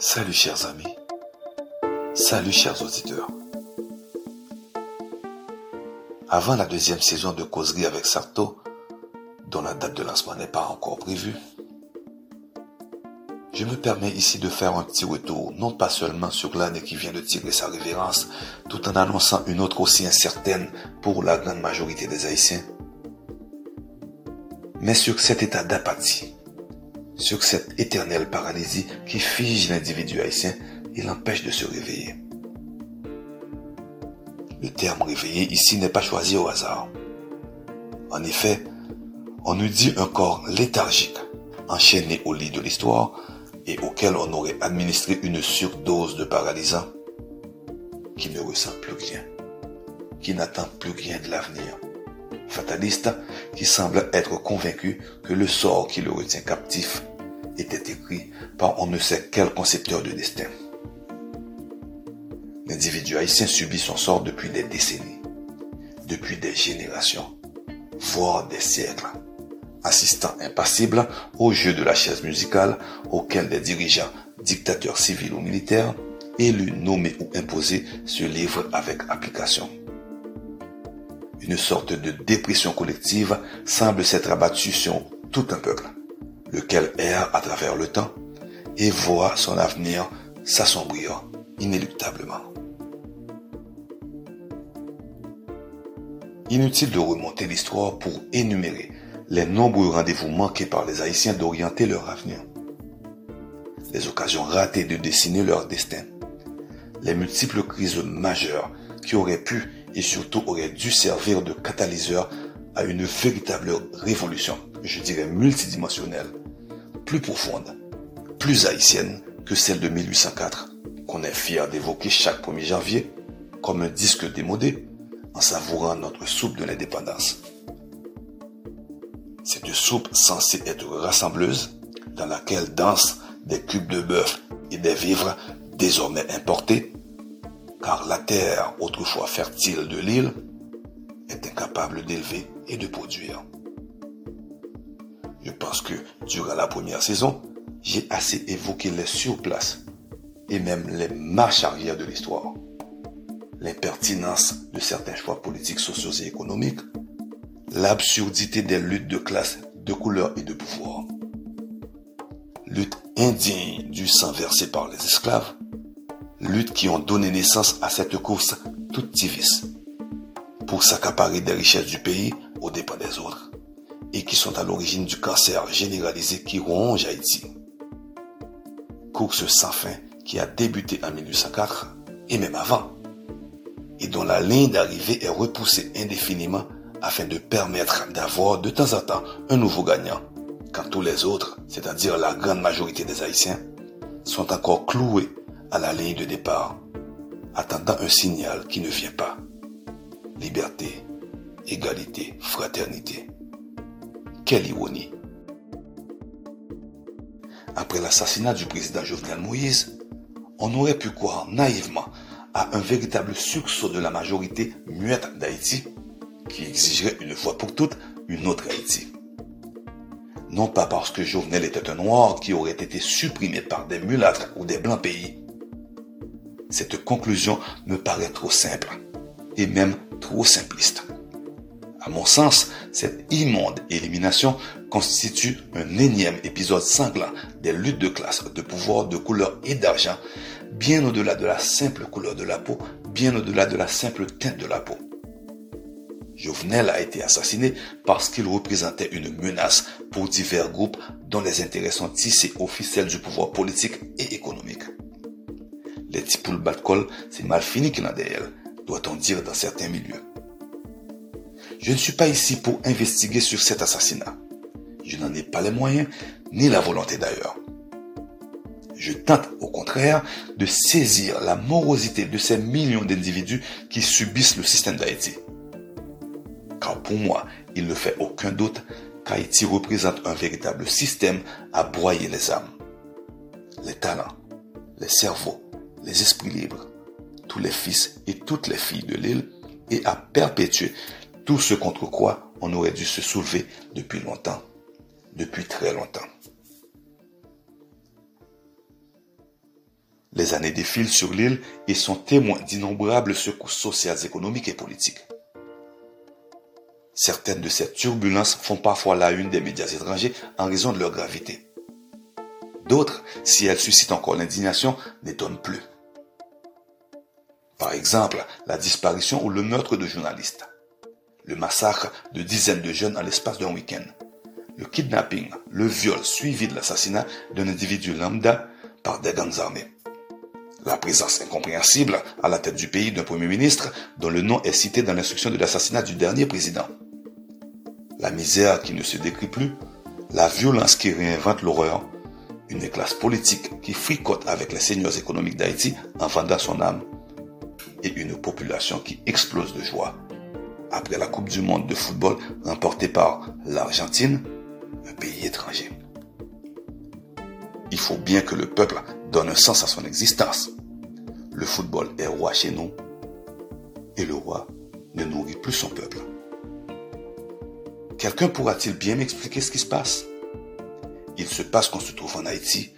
Salut chers amis. Salut chers auditeurs. Avant la deuxième saison de Causerie avec Sarto, dont la date de lancement n'est pas encore prévue, je me permets ici de faire un petit retour, non pas seulement sur l'année qui vient de tirer sa révérence, tout en annonçant une autre aussi incertaine pour la grande majorité des Haïtiens, mais sur cet état d'apathie, sur cette éternelle paralysie qui fige l'individu haïtien et l'empêche de se réveiller. Le terme réveillé ici n'est pas choisi au hasard. En effet, on nous dit un corps léthargique, enchaîné au lit de l'histoire et auquel on aurait administré une surdose de paralysant, qui ne ressent plus rien, qui n'attend plus rien de l'avenir, fataliste qui semble être convaincu que le sort qui le retient captif était écrit par on ne sait quel concepteur de destin. L'individu haïtien subit son sort depuis des décennies, depuis des générations, voire des siècles, assistant impassible au jeu de la chaise musicale auquel des dirigeants, dictateurs civils ou militaires, élus, nommés ou imposés, se livrent avec application. Une sorte de dépression collective semble s'être abattue sur tout un peuple, lequel erre à travers le temps et voit son avenir s'assombrir inéluctablement. Inutile de remonter l'histoire pour énumérer les nombreux rendez-vous manqués par les Haïtiens d'orienter leur avenir, les occasions ratées de dessiner leur destin, les multiples crises majeures qui auraient pu et surtout auraient dû servir de catalyseur à une véritable révolution, je dirais multidimensionnelle, plus profonde, plus haïtienne que celle de 1804, qu'on est fier d'évoquer chaque 1er janvier comme un disque démodé en savourant notre soupe de l'indépendance. Cette soupe censée être rassembleuse, dans laquelle dansent des cubes de bœuf et des vivres désormais importés, car la terre, autrefois fertile de l'île, est incapable d'élever et de produire. Je pense que durant la première saison, j'ai assez évoqué les surplaces et même les marches arrière de l'histoire. L'impertinence de certains choix politiques, sociaux et économiques, l'absurdité des luttes de classe, de couleur et de pouvoir, lutte indigne du sang versé par les esclaves, luttes qui ont donné naissance à cette course toute divise pour s'accaparer des richesses du pays aux dépens des autres et qui sont à l'origine du cancer généralisé qui ronge Haïti. Course sans fin qui a débuté en 1804 et même avant et dont la ligne d'arrivée est repoussée indéfiniment afin de permettre d'avoir de temps en temps un nouveau gagnant, quand tous les autres, c'est-à-dire la grande majorité des Haïtiens, sont encore cloués à la ligne de départ, attendant un signal qui ne vient pas. Liberté, égalité, fraternité. Quelle ironie. Après l'assassinat du président Jovenel Moïse, on aurait pu croire naïvement à un véritable sursaut de la majorité muette d'Haïti qui exigerait une fois pour toutes une autre Haïti. Non pas parce que Jovenel était un noir qui aurait été supprimé par des mulâtres ou des blancs pays. Cette conclusion me paraît trop simple et même trop simpliste. À mon sens, cette immonde élimination constitue un énième épisode sanglant des luttes de classe, de pouvoir, de couleur et d'argent, bien au-delà de la simple couleur de la peau, bien au-delà de la simple teinte de la peau. Jovenel a été assassiné parce qu'il représentait une menace pour divers groupes dont les intérêts sont tissés officiels du pouvoir politique et économique. Les tipoules bat-col, c'est mal fini qu'il en elle, doit-on dire dans certains milieux. Je ne suis pas ici pour investiguer sur cet assassinat. Je n'en ai pas les moyens, ni la volonté d'ailleurs. Je tente au contraire de saisir la morosité de ces millions d'individus qui subissent le système d'Haïti car pour moi, il ne fait aucun doute qu'Haïti représente un véritable système à broyer les âmes, les talents, les cerveaux, les esprits libres, tous les fils et toutes les filles de l'île, et à perpétuer tout ce contre quoi on aurait dû se soulever depuis longtemps, depuis très longtemps. Les années défilent sur l'île et sont témoins d'innombrables secousses sociales, économiques et politiques. Certaines de ces turbulences font parfois la une des médias étrangers en raison de leur gravité. D'autres, si elles suscitent encore l'indignation, n'étonnent plus. Par exemple, la disparition ou le meurtre de journalistes, le massacre de dizaines de jeunes en l'espace d'un week-end, le kidnapping, le viol suivi de l'assassinat d'un individu lambda par des gangs armés. La présence incompréhensible à la tête du pays d'un Premier ministre dont le nom est cité dans l'instruction de l'assassinat du dernier président. La misère qui ne se décrit plus, la violence qui réinvente l'horreur, une classe politique qui fricote avec les seigneurs économiques d'Haïti en vendant son âme, et une population qui explose de joie après la Coupe du Monde de football remportée par l'Argentine, un pays étranger. Il faut bien que le peuple donne un sens à son existence. Le football est roi chez nous, et le roi ne nourrit plus son peuple. Quelqu'un pourra-t-il bien m'expliquer ce qui se passe? Il se passe qu'on se trouve en Haïti,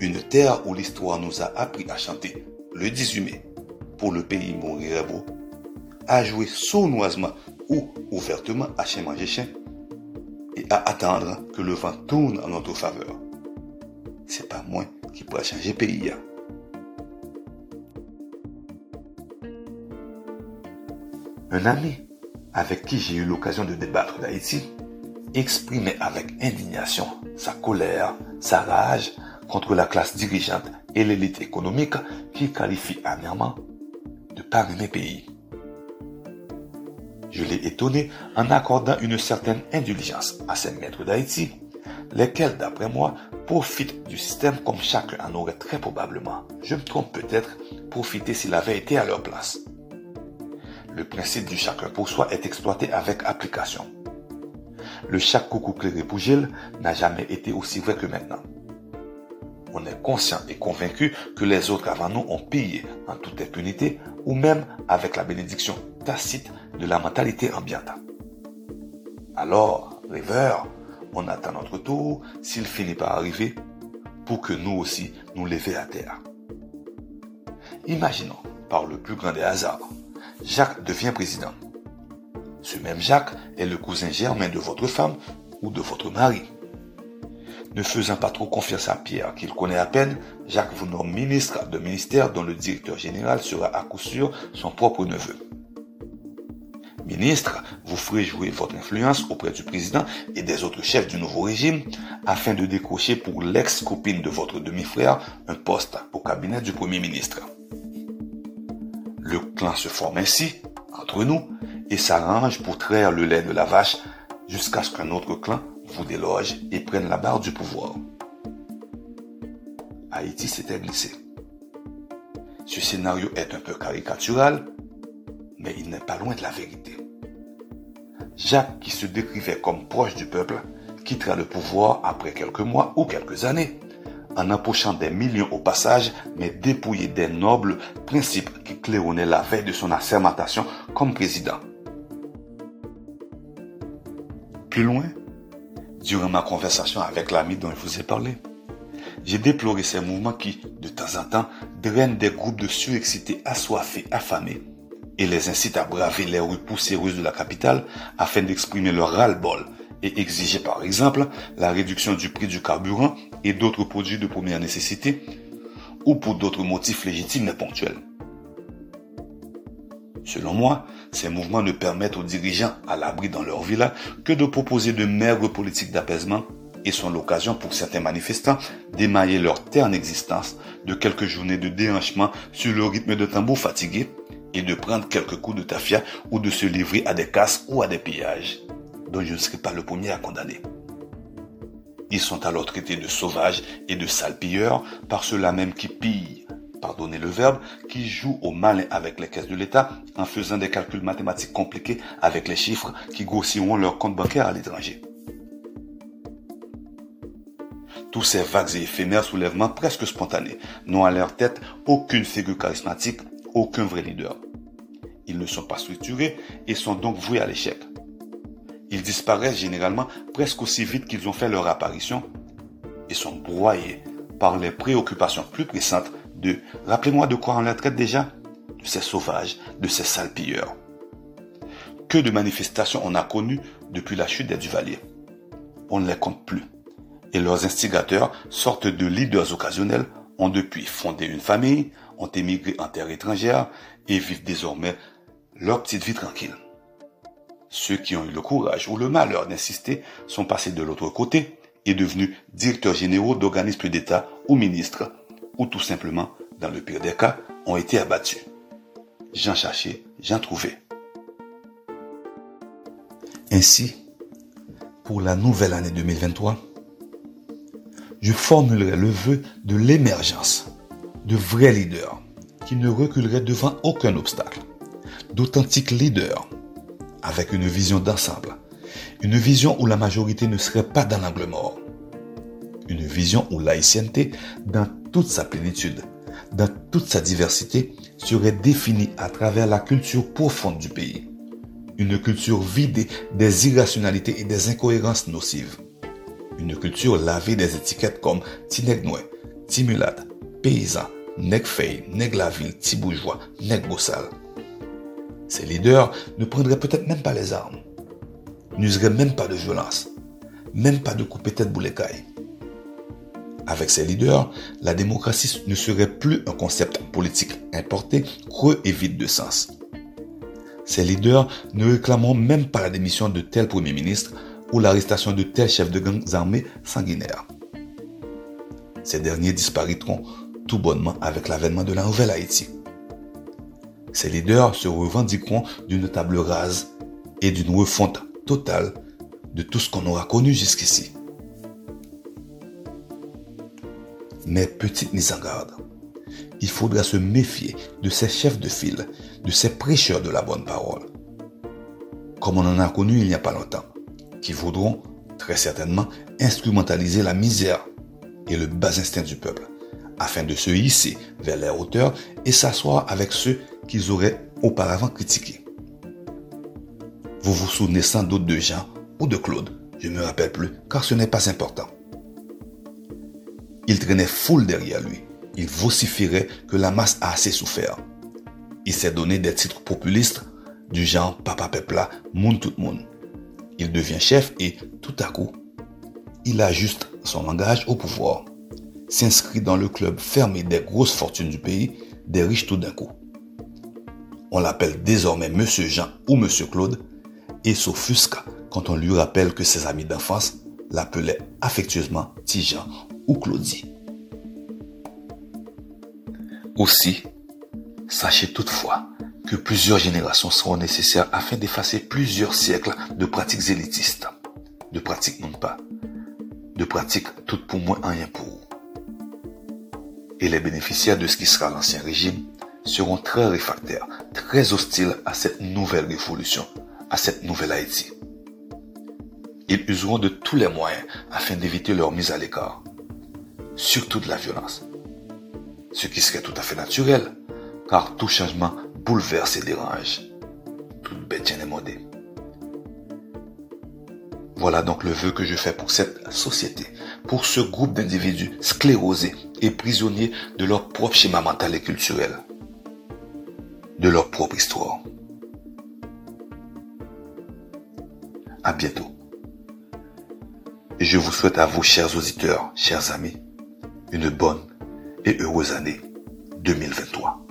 une terre où l'histoire nous a appris à chanter le 18 mai le pays mourir beau, à jouer sournoisement ou ouvertement à chien manger chien et à attendre que le vent tourne en notre faveur. C'est pas moi qui pourra changer pays. Hein. Un ami avec qui j'ai eu l'occasion de débattre d'Haïti, exprimait avec indignation sa colère, sa rage contre la classe dirigeante et l'élite économique qu'il qualifie amèrement de mes pays. Je l'ai étonné en accordant une certaine indulgence à ces maîtres d'Haïti, lesquels, d'après moi, profitent du système comme chacun en aurait très probablement, je me trompe peut-être, profité s'il avait été à leur place le principe du chacun pour soi est exploité avec application. Le chaque coucou pour Gilles n'a jamais été aussi vrai que maintenant. On est conscient et convaincu que les autres avant nous ont payé en toute impunité ou même avec la bénédiction tacite de la mentalité ambiante. Alors, rêveur, on attend notre tour s'il finit par arriver pour que nous aussi nous lever à terre. Imaginons, par le plus grand des hasards, Jacques devient président. Ce même Jacques est le cousin germain de votre femme ou de votre mari. Ne faisant pas trop confiance à Pierre, qu'il connaît à peine, Jacques vous nomme ministre de ministère dont le directeur général sera à coup sûr son propre neveu. Ministre, vous ferez jouer votre influence auprès du président et des autres chefs du nouveau régime afin de décrocher pour l'ex-copine de votre demi-frère un poste au cabinet du Premier ministre. Le clan se forme ainsi, entre nous, et s'arrange pour traire le lait de la vache jusqu'à ce qu'un autre clan vous déloge et prenne la barre du pouvoir. Haïti s'était glissé. Ce scénario est un peu caricatural, mais il n'est pas loin de la vérité. Jacques, qui se décrivait comme proche du peuple, quittera le pouvoir après quelques mois ou quelques années en empochant des millions au passage, mais dépouillé des nobles principes qui claironnaient la veille de son assermentation comme président. Plus loin, durant ma conversation avec l'ami dont je vous ai parlé, j'ai déploré ces mouvements qui, de temps en temps, drainent des groupes de surexcités assoiffés, affamés, et les incitent à braver les rues poussiéreuses de la capitale afin d'exprimer leur ras-le-bol et exiger par exemple la réduction du prix du carburant et d'autres produits de première nécessité ou pour d'autres motifs légitimes et ponctuels. Selon moi, ces mouvements ne permettent aux dirigeants à l'abri dans leur villa que de proposer de maigres politiques d'apaisement et sont l'occasion pour certains manifestants d'émailler leur terne existence de quelques journées de déhanchement sur le rythme de tambour fatigué et de prendre quelques coups de tafia ou de se livrer à des casses ou à des pillages dont je ne serai pas le premier à condamner. Ils sont alors traités de sauvages et de salpilleurs par ceux-là même qui pillent, pardonnez le verbe, qui jouent au malin avec les caisses de l'État en faisant des calculs mathématiques compliqués avec les chiffres qui grossiront leur compte bancaire à l'étranger. Tous ces vagues et éphémères soulèvements presque spontanés n'ont à leur tête aucune figure charismatique, aucun vrai leader. Ils ne sont pas structurés et sont donc voués à l'échec. Ils disparaissent généralement presque aussi vite qu'ils ont fait leur apparition et sont broyés par les préoccupations plus pressantes de rappelez-moi de quoi on la traite déjà? De ces sauvages, de ces salpilleurs. Que de manifestations on a connues depuis la chute des Duvaliers. On ne les compte plus. Et leurs instigateurs, sortent de leaders occasionnels, ont depuis fondé une famille, ont émigré en terre étrangère et vivent désormais leur petite vie tranquille. Ceux qui ont eu le courage ou le malheur d'insister sont passés de l'autre côté et devenus directeurs généraux d'organismes d'État ou ministres, ou tout simplement, dans le pire des cas, ont été abattus. J'en cherchais, j'en trouvais. Ainsi, pour la nouvelle année 2023, je formulerai le vœu de l'émergence de vrais leaders qui ne reculeraient devant aucun obstacle, d'authentiques leaders avec une vision d'ensemble, une vision où la majorité ne serait pas dans l'angle mort, une vision où laïcienté, dans toute sa plénitude, dans toute sa diversité, serait définie à travers la culture profonde du pays, une culture vidée des irrationalités et des incohérences nocives une culture lavée des étiquettes comme Tinegnoé, Timulade, Paysan, Negfei, Neglaville, Tibourgeois, Negbossal. Ces leaders ne prendraient peut-être même pas les armes, n'useraient même pas de violence, même pas de couper tête boulecaille. Avec ces leaders, la démocratie ne serait plus un concept politique importé, creux et vide de sens. Ces leaders ne réclameront même pas la démission de tel Premier ministre ou l'arrestation de tels chefs de gangs armés sanguinaires. Ces derniers disparaîtront tout bonnement avec l'avènement de la nouvelle Haïti. Ces leaders se revendiqueront d'une table rase et d'une refonte totale de tout ce qu'on aura connu jusqu'ici. Mais petite mise en garde, il faudra se méfier de ces chefs de file, de ces prêcheurs de la bonne parole. Comme on en a connu il n'y a pas longtemps qui voudront très certainement instrumentaliser la misère et le bas instinct du peuple, afin de se hisser vers les hauteurs et s'asseoir avec ceux qu'ils auraient auparavant critiqués. Vous vous souvenez sans doute de Jean ou de Claude, je ne me rappelle plus, car ce n'est pas important. Il traînait foule derrière lui. Il vociférait que la masse a assez souffert. Il s'est donné des titres populistes du genre Papa Pepla, Moun tout monde. Il devient chef et tout à coup, il ajuste son langage au pouvoir, s'inscrit dans le club fermé des grosses fortunes du pays, des riches tout d'un coup. On l'appelle désormais Monsieur Jean ou Monsieur Claude et s'offusque quand on lui rappelle que ses amis d'enfance l'appelaient affectueusement Tijan Aussi, sachez toutefois que plusieurs générations seront nécessaires afin d'effacer plusieurs siècles de pratiques élitistes, de pratiques non pas, de pratiques toutes pour moi, rien pour vous. Et les bénéficiaires de ce qui sera l'ancien régime seront très réfractaires, très hostiles à cette nouvelle révolution, à cette nouvelle Haïti. Ils useront de tous les moyens afin d'éviter leur mise à l'écart, surtout de la violence. Ce qui serait tout à fait naturel, car tout changement bouleverse et dérange. Toute bête modée. Voilà donc le vœu que je fais pour cette société, pour ce groupe d'individus sclérosés et prisonniers de leur propre schéma mental et culturel, de leur propre histoire. À bientôt. Je vous souhaite à vous, chers auditeurs, chers amis, une bonne et heureuse année 2023.